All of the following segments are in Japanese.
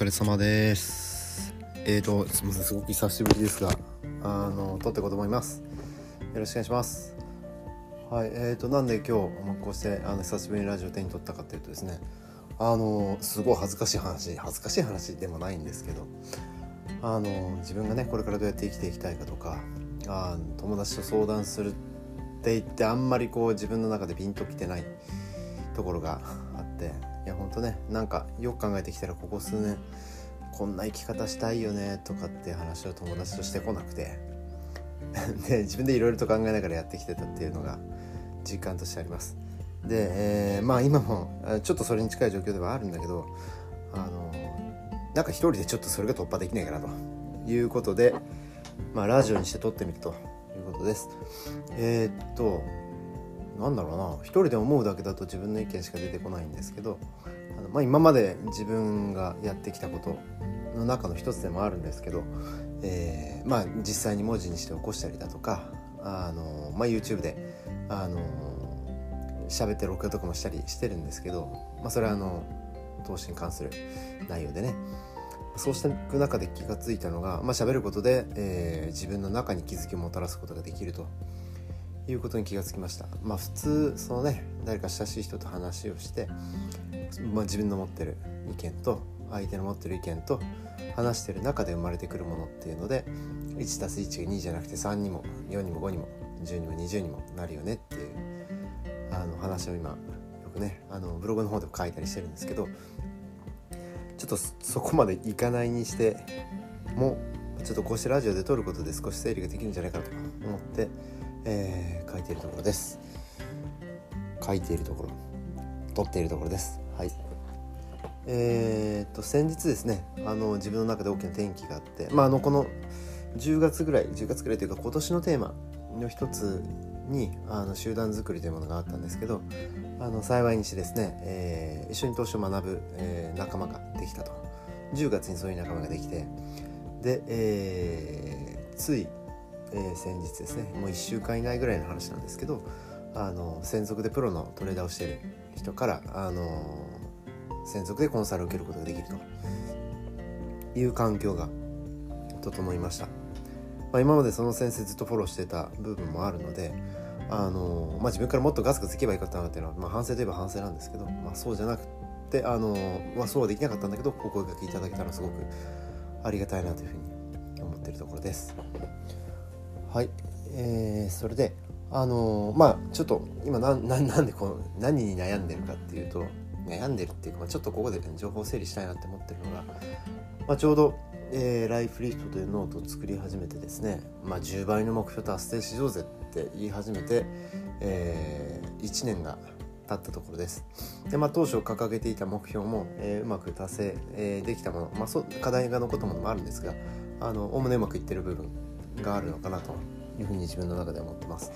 疲れ様です。えーとすみませんすごく久しぶりですがあの撮っていこうと思います。よろしくお願いします。はいえーとなんで今日こうしてあの久しぶりにラジオ手に取ったかというとですねあのすごい恥ずかしい話恥ずかしい話でもないんですけどあの自分がねこれからどうやって生きていきたいかとかあ友達と相談するって言ってあんまりこう自分の中でピンときてないところがあっていやほんとねなんかよく考えてきたらここ数年こんな生き方したいよねとかって話を友達としてこなくて。で自分でいろいろと考えながらやってきてたっていうのが実感としてあります。で、えー、まあ今もちょっとそれに近い状況ではあるんだけどあのなんか一人でちょっとそれが突破できないかなということでまあラジオにして撮ってみるということです。えー、っとなんだろうな一人で思うだけだと自分の意見しか出てこないんですけどあの、まあ、今まで自分がやってきたことの中の一つでもあるんですけど、えー、まあ、実際に文字にして起こしたりだとかあの、まあ、YouTube であの喋って録画とかもしたりしてるんですけど、まあ、それはあの投資に関する内容でね。そうしていく中で気が付いたのが、まあ、喋ることで、えー、自分の中に気づきをもたらすことができると。いうことに気がつきました。まあ普通そのね誰か親しい人と話をして、まあ、自分の持ってる意見と相手の持ってる意見と話してる中で生まれてくるものっていうので 1+1 が2じゃなくて3にも4にも5にも10にも20にもなるよねっていうあの話を今よくねあのブログの方でも書いたりしてるんですけどちょっとそこまでいかないにしてもちょっとこうしてラジオで撮ることで少し整理ができるんじゃないかなと思ってているところです。書いているところ。撮っているところです。はい。えー、っと先日ですねあの自分の中で大きな転機があってまああのこの10月ぐらい10月ぐらいというか今年のテーマの一つにあの集団作りというものがあったんですけどあの幸いにしてですね、えー、一緒に投資を学ぶ、えー、仲間ができたと。10月にそういう仲間ができてで、えー、ついえー、先日ですねもう1週間以内ぐらいの話なんですけどあの専属でプロのトレーダーをしている人からあの専属でコンサルを受けることができるという環境が整いました、まあ、今までその先生ずっとフォローしてた部分もあるのであの、まあ、自分からもっとガツガツいけばいいかったなっていうのは、まあ、反省といえば反省なんですけど、まあ、そうじゃなくてあの、まあ、そうはできなかったんだけどお声掛けいただけたらすごくありがたいなというふうに思ってるところです。はい、えー、それであのー、まあちょっと今なな なんでこの何に悩んでるかっていうと悩んでるっていうか、ちょっとここで情報整理したいなって思ってるのが、まあ、ちょうど、えー、ライフリフトというノートを作り始めてですね、まあ、10倍の目標達成しようぜって言い始めて、えー、1年が経ったところです。で、まあ、当初掲げていた目標も、えー、うまく達成、えー、できたもの、まあ、そ課題が残ったものもあるんですがおおむねうまくいってる部分があるのかなというふうに自分の中で思ってます。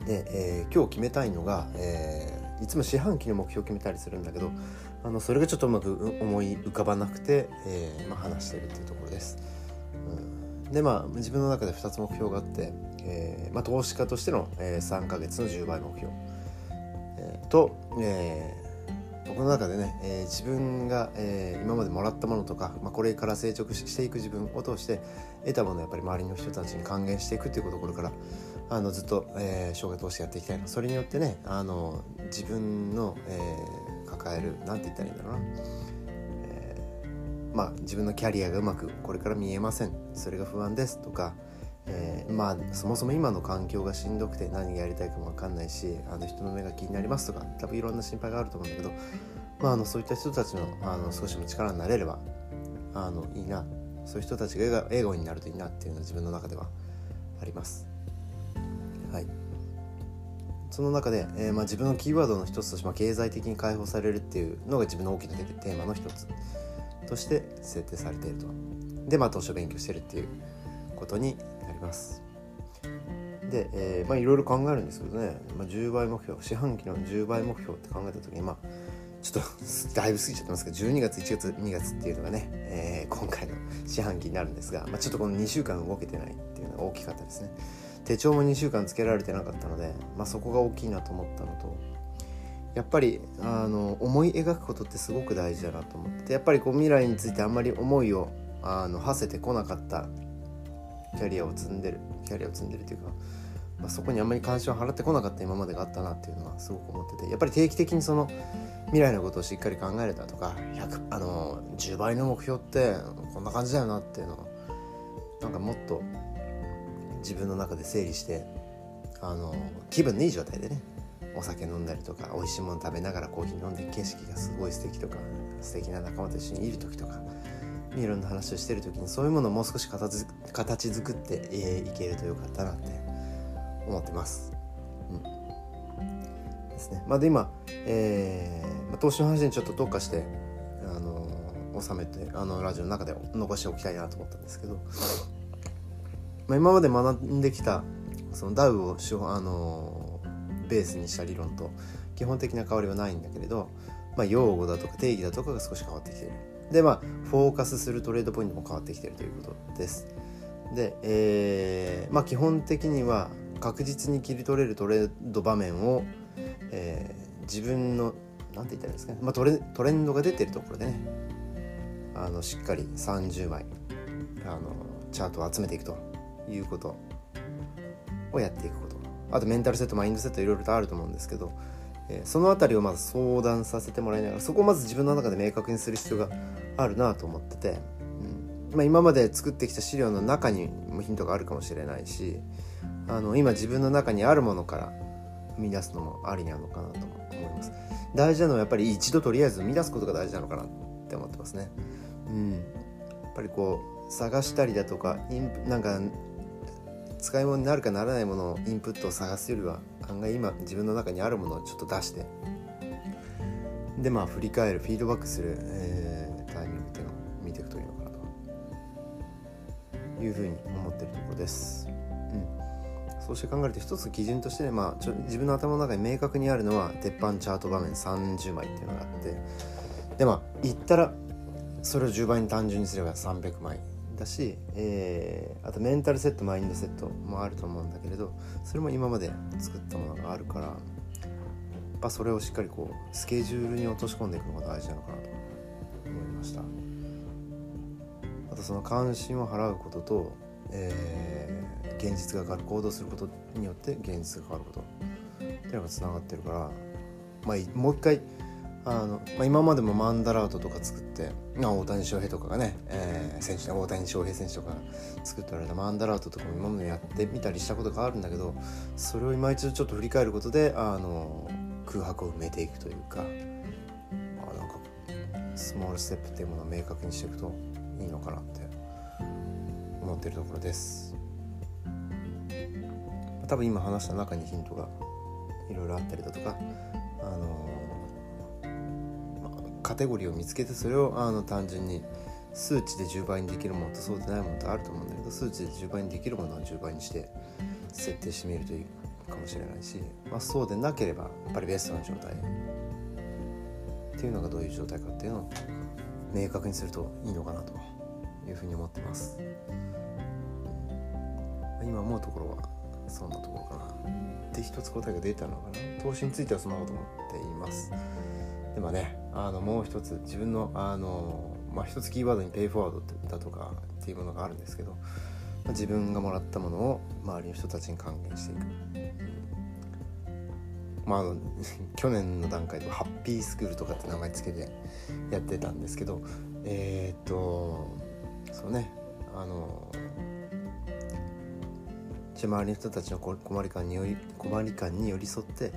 うん、で、えー、今日決めたいのが、えー、いつも四半期の目標を決めたりするんだけどあのそれがちょっとうまく思い浮かばなくて、えーまあ、話してるっていうところです。うん、でまあ自分の中で2つ目標があって、えーまあ、投資家としての、えー、3ヶ月の10倍目標、えー、と、えー、僕の中でね、えー、自分が、えー、今までもらったものとか、まあ、これから成長していく自分を通して得たものをやっぱり周りの人たちに還元していくっていうこところからあのずっと、えー、生涯通してやっていきたいな。それによってねあの自分の、えー、抱える何て言ったらいいんだろうな、えー、まあ自分のキャリアがうまくこれから見えません。それが不安ですとかえー、まあそもそも今の環境がしんどくて何やりたいかも分かんないしあの人の目が気になりますとか多分いろんな心配があると思うんだけど、まあ、あのそういった人たちのあの少しも力になれればあのいいなそういう人たちが笑顔になるといいなっていうのは自分の中ではあります。はい、その中で、えーまあ、自分のキーワードの一つとして、まあ、経済的に解放されるっていうのが自分の大きなテーマの一つとして設定されていると。でまあ投資を勉強してるっていうことにります。で、えー、まあいろいろ考えるんですけどね、まあ、10倍目標四半期の10倍目標って考えた時にまあちょっと だいぶ過ぎちゃってますけど12月1月2月っていうのがね、えー、今回の四半期になるんですが、まあ、ちょっとこの2週間動けてないっていうのが大きかったですね手帳も2週間つけられてなかったので、まあ、そこが大きいなと思ったのとやっぱりあの思い描くことってすごく大事だなと思ってやっぱりこう未来についてあんまり思いをあの馳せてこなかったキャリアを積んでるキャリアを積んでるというか、まあ、そこにあんまり関心を払ってこなかった今までがあったなっていうのはすごく思っててやっぱり定期的にその未来のことをしっかり考えれたとか100あの10倍の目標ってこんな感じだよなっていうのをなんかもっと自分の中で整理してあの気分のいい状態でねお酒飲んだりとか美味しいもの食べながらコーヒー飲んで景色がすごい素敵とか素敵な仲間と一緒にいる時とかいろんな話をしてる時にそういうものをもう少し形形作って、えー、いけるとよかったなって思ってます。うん、ですね。まあ、で今、えーまあ、投資の話にちょっと特化してあの収めてあのラジオの中で残しておきたいなと思ったんですけど、まあ、今まで学んできたそのダウをあのベースにした理論と基本的な変わりはないんだけれど、まあ、用語だとか定義だとかが少し変わってきているでまあフォーカスするトレードポイントも変わってきてるということです。で、えー、まあ基本的には確実に切り取れるトレード場面を、えー、自分の何て言ったらいいんですかね、まあ、トレトレンドが出てるところでね。あのしっかり30枚あのチャートを集めていくということをやっていくこと。あとメンタルセットマインドセットいろいろとあると思うんですけど、えー、その辺りをまず相談させてもらいながらそこをまず自分の中で明確にする必要があるなと思ってて、うん。まあ、今まで作ってきた資料の中にもヒントがあるかもしれないしあの今自分の中にあるものから生み出すのもありなのかなと思います。大事なのはやっぱり一度とりあえず生み出すことが大事なのかなって思ってますね。うん。やっぱりこう探したりだとかなんか使い物になるかならないものをインプットを探すよりは案外今自分の中にあるものをちょっと出して。でまあ振り返るフィードバックする、えー、タイミングっていうのを見ていくといいのかなというふうに思ってるところです。うん。そうして考えると一つ基準としてね、まあ、ちょ自分の頭の中に明確にあるのは鉄板チャート場面30枚っていうのがあって。でまあ言ったらそれを10倍に単純にすれば300枚。だし、えー、あとメンタルセットマインドセットもあると思うんだけれどそれも今まで作ったものがあるからやっぱそれをしっかりこうスケジュールに落とし込んでいくのが大事なのかなと思いました。あとその関心を払うことと、えー、現実が変わる行動することによって現実が変わることっていうのがつながってるから、まあ、もう一回あの、まあ、今までもマンダラートとか作って、まあ、大谷翔平とかがね、えー、選手大谷翔平選手とか作っておられたマンダラートとかも今までやってみたりしたことがあるんだけどそれを今一度ちょっと振り返ることであの空白を埋めていくというかあなんかスモールステップっていうものを明確にしていくといいのかなって思ってるところです。多分今話した中にヒントがいろいろあったりだとかあのカテゴリーを見つけてそれをあの単純に数値で10倍にできるものとそうでないものとあると思うんだけど数値で10倍にできるものは10倍にして設定してみるといいかもしれないし、まあ、そうでなければやっぱりベストな状態っていうのがどういう状態かっていうのを明確にするといいのかなというふうに思ってます。今思うところはそんなところかな。で一つ答えが出たのかな投資についてはそんなこと思っています。でもねあのもう一つ自分のあの、まあ、一つキーワードにペイフォワードだとかっていうものがあるんですけど、まあ、自分がもらったものを周りの人たちに還元していく。まあ、あの 去年の段階でハッピースクールとかって名前つけてやってたんですけどえー、っとそうねあの周りの人たちの困り感により困り感に寄り添って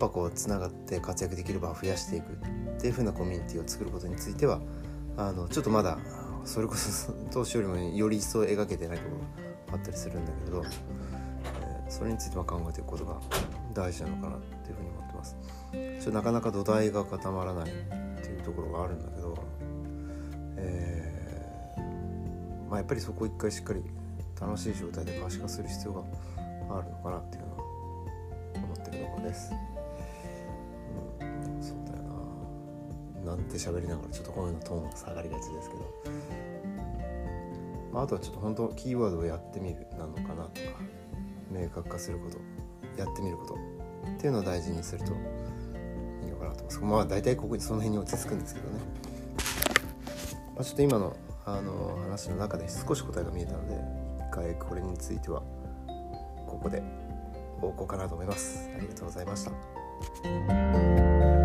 ぱこうつながって活躍できる場を増やしていくっていう風なコミュニティを作ることについてはあのちょっとまだそれこそ投資よりもより一層描けてないところがあったりするんだけど、えー、それについては考えていくことが大事なのかなっていうふうに思ってます。ちょなかなか土台が固まらないっていうところがあるんだけど、えー、まあ、やっぱりそこを一回しっかり楽しい状態で可視化する必要があるのかなっていうのは思ってるところです。そうだよな。なんて喋りながらちょっとこういうのトーンが下がりがちですけど、まあ、あとはちょっと本当キーワードをやってみるなのかなとか。明確化すること。やってみること。っていうのを大事にするといいのかなと思います。まあ大体ここにその辺に落ち着くんですけどね、まあ、ちょっと今のあの話の中で少し答えが見えたので一回これについてはここでおこうかなと思います。ありがとうございました。Thank you.